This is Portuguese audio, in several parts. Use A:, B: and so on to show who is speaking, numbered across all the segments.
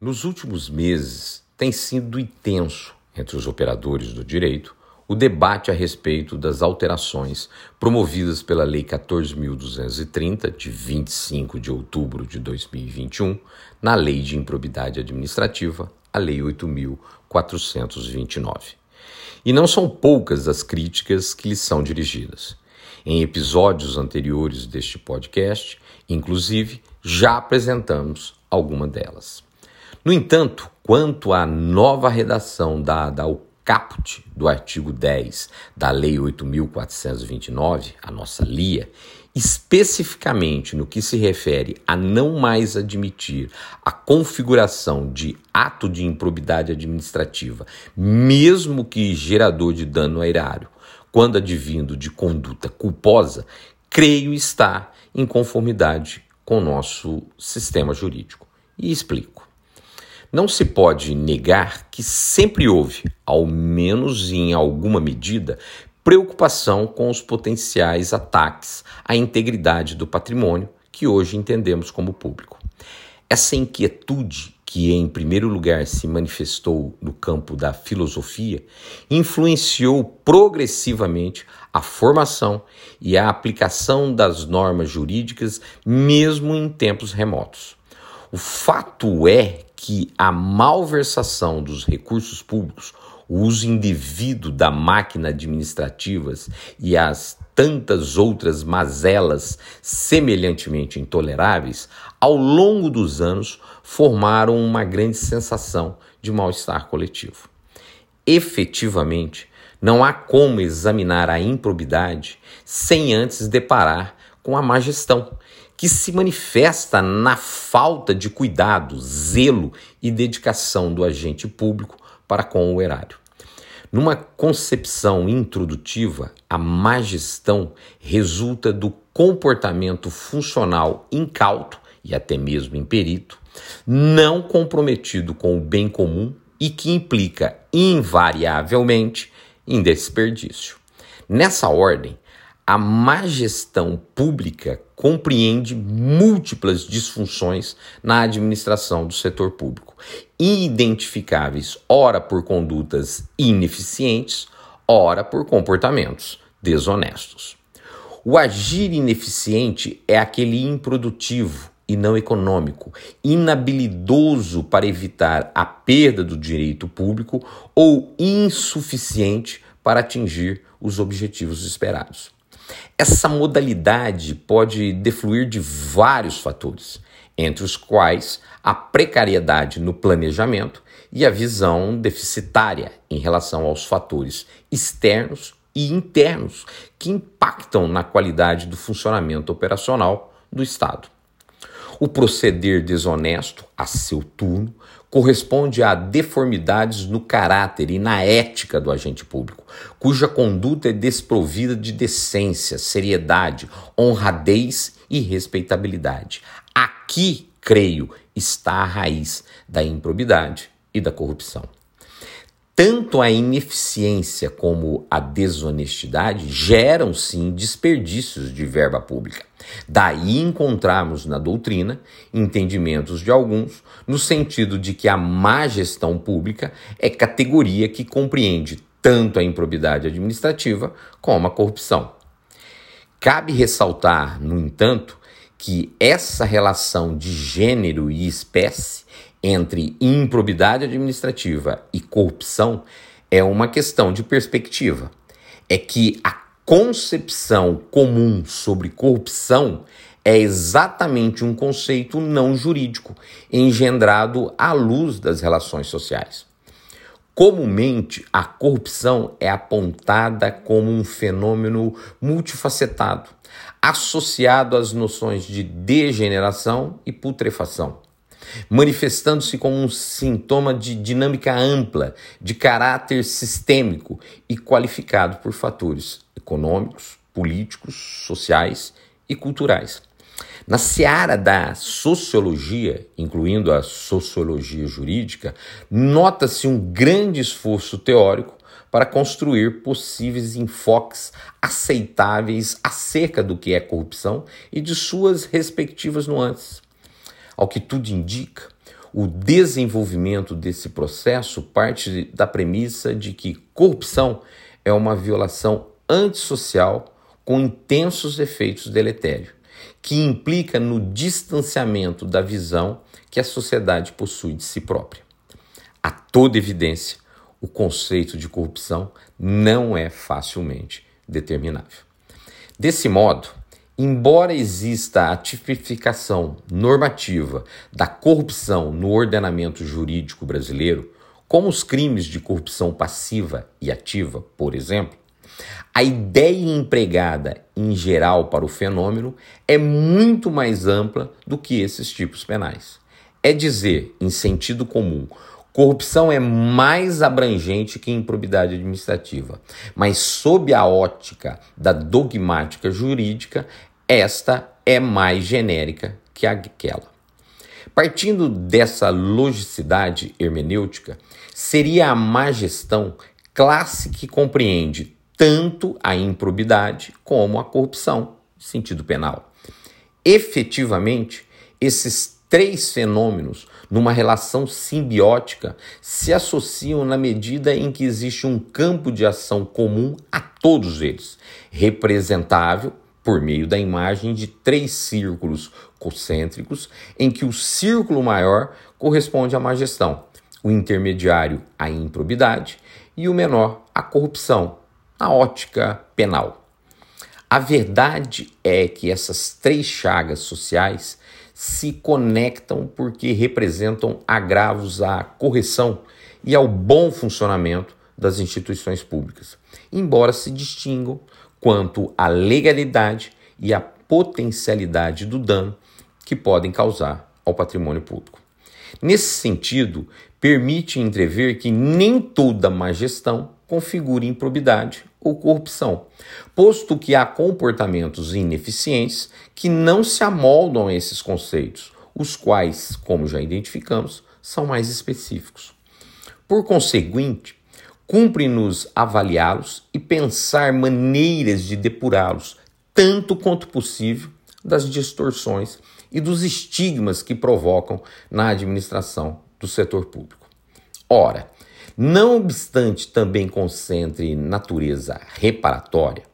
A: Nos últimos meses, tem sido intenso entre os operadores do direito o debate a respeito das alterações promovidas pela Lei 14.230, de 25 de outubro de 2021, na Lei de Improbidade Administrativa, a Lei 8.429. E não são poucas as críticas que lhes são dirigidas. Em episódios anteriores deste podcast, inclusive, já apresentamos alguma delas. No entanto, quanto à nova redação dada ao caput do artigo 10 da Lei 8.429, a nossa LIA, especificamente no que se refere a não mais admitir a configuração de ato de improbidade administrativa, mesmo que gerador de dano a erário, quando advindo de conduta culposa, creio estar em conformidade com o nosso sistema jurídico. E explico. Não se pode negar que sempre houve, ao menos em alguma medida, preocupação com os potenciais ataques à integridade do patrimônio que hoje entendemos como público. Essa inquietude, que em primeiro lugar se manifestou no campo da filosofia, influenciou progressivamente a formação e a aplicação das normas jurídicas, mesmo em tempos remotos. O fato é que a malversação dos recursos públicos, o uso indevido da máquina administrativas e as tantas outras mazelas semelhantemente intoleráveis, ao longo dos anos formaram uma grande sensação de mal-estar coletivo. Efetivamente, não há como examinar a improbidade sem antes deparar com a má gestão que se manifesta na falta de cuidado, zelo e dedicação do agente público para com o erário. Numa concepção introdutiva, a má gestão resulta do comportamento funcional incauto e até mesmo imperito, não comprometido com o bem comum e que implica invariavelmente em desperdício. Nessa ordem, a má gestão pública compreende múltiplas disfunções na administração do setor público, identificáveis ora por condutas ineficientes, ora por comportamentos desonestos. O agir ineficiente é aquele improdutivo e não econômico, inabilidoso para evitar a perda do direito público ou insuficiente para atingir os objetivos esperados. Essa modalidade pode defluir de vários fatores, entre os quais a precariedade no planejamento e a visão deficitária em relação aos fatores externos e internos que impactam na qualidade do funcionamento operacional do Estado. O proceder desonesto, a seu turno, corresponde a deformidades no caráter e na ética do agente público, cuja conduta é desprovida de decência, seriedade, honradez e respeitabilidade. Aqui, creio, está a raiz da improbidade e da corrupção. Tanto a ineficiência como a desonestidade geram sim desperdícios de verba pública. Daí encontramos na doutrina entendimentos de alguns no sentido de que a má gestão pública é categoria que compreende tanto a improbidade administrativa como a corrupção. Cabe ressaltar, no entanto, que essa relação de gênero e espécie entre improbidade administrativa e corrupção é uma questão de perspectiva. É que a concepção comum sobre corrupção é exatamente um conceito não jurídico, engendrado à luz das relações sociais. Comumente, a corrupção é apontada como um fenômeno multifacetado, associado às noções de degeneração e putrefação manifestando-se como um sintoma de dinâmica ampla, de caráter sistêmico e qualificado por fatores econômicos, políticos, sociais e culturais. Na seara da sociologia, incluindo a sociologia jurídica, nota-se um grande esforço teórico para construir possíveis enfoques aceitáveis acerca do que é corrupção e de suas respectivas nuances. Ao que tudo indica, O desenvolvimento desse processo parte da premissa de que corrupção é uma violação antissocial com intensos efeitos deletérios, que implica no distanciamento da visão que a sociedade possui de si própria. A toda evidência, o conceito de corrupção não é facilmente determinável. Desse modo, embora exista a tipificação normativa da corrupção no ordenamento jurídico brasileiro, como os crimes de corrupção passiva e ativa, por exemplo, a ideia empregada em geral para o fenômeno é muito mais ampla do que esses tipos penais. É dizer, em sentido comum, corrupção é mais abrangente que improbidade administrativa, mas sob a ótica da dogmática jurídica, esta é mais genérica que aquela. Partindo dessa logicidade hermenêutica, seria a má gestão classe que compreende tanto a improbidade como a corrupção, sentido penal. Efetivamente, esses três fenômenos, numa relação simbiótica, se associam na medida em que existe um campo de ação comum a todos eles, representável por meio da imagem de três círculos concêntricos, em que o círculo maior corresponde à má gestão, o intermediário à improbidade e o menor à corrupção, na ótica penal. A verdade é que essas três chagas sociais se conectam porque representam agravos à correção e ao bom funcionamento das instituições públicas, embora se distingam quanto à legalidade e à potencialidade do dano que podem causar ao patrimônio público. Nesse sentido, permite entrever que nem toda má gestão configura improbidade ou corrupção, posto que há comportamentos ineficientes que não se amoldam a esses conceitos, os quais, como já identificamos, são mais específicos. Por conseguinte, cumpre-nos avaliá-los e pensar maneiras de depurá-los, tanto quanto possível, das distorções e dos estigmas que provocam na administração do setor público. Ora, não obstante também concentre natureza reparatória,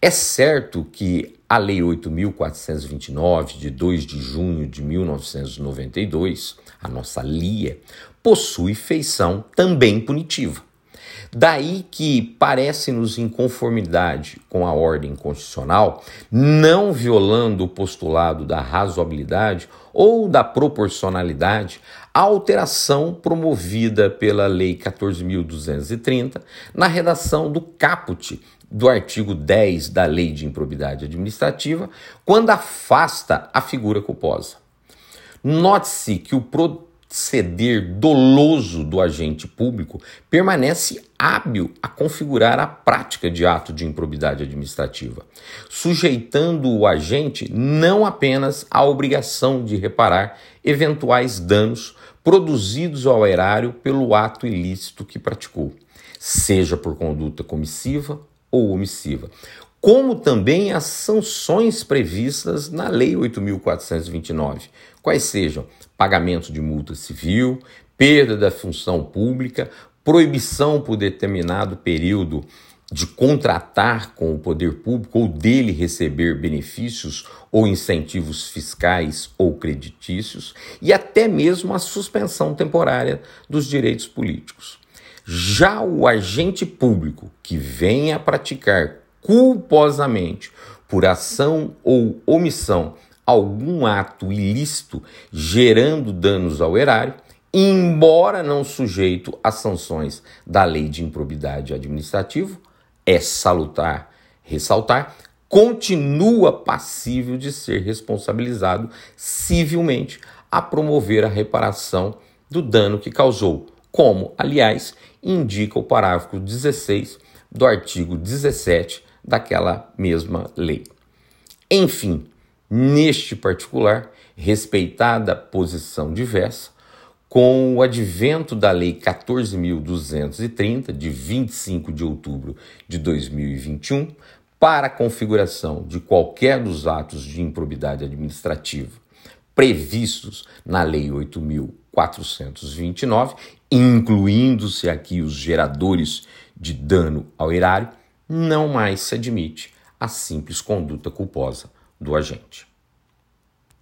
A: é certo que a Lei 8.429, de 2 de junho de 1992, a nossa LIA, possui feição também punitiva. Daí que parece-nos em conformidade com a ordem constitucional, não violando o postulado da razoabilidade ou da proporcionalidade, a alteração promovida pela Lei 14.230 na redação do caput do artigo 10 da Lei de Improbidade Administrativa, quando afasta a figura culposa. Note-se que o proceder doloso do agente público permanece hábil a configurar a prática de ato de improbidade administrativa, sujeitando o agente não apenas à obrigação de reparar eventuais danos produzidos ao erário pelo ato ilícito que praticou, seja por conduta comissiva ou omissiva, como também as sanções previstas na Lei 8.429, quais sejam pagamento de multa civil, perda da função pública, proibição por determinado período de contratar com o poder público ou dele receber benefícios ou incentivos fiscais ou creditícios e até mesmo a suspensão temporária dos direitos políticos. Já o agente público que venha a praticar culposamente por ação ou omissão algum ato ilícito gerando danos ao erário, embora não sujeito às sanções da lei de improbidade administrativa, é salutar ressaltar, continua passível de ser responsabilizado civilmente a promover a reparação do dano que causou, como, aliás, indica o parágrafo 16 do artigo 17 daquela mesma lei. Enfim, neste particular, respeitada a posição diversa, com o advento da Lei 14.230, de 25 de outubro de 2021, para a configuração de qualquer dos atos de improbidade administrativa previstos na Lei 8.429, 429, incluindo-se aqui os geradores de dano ao erário, não mais se admite a simples conduta culposa do agente.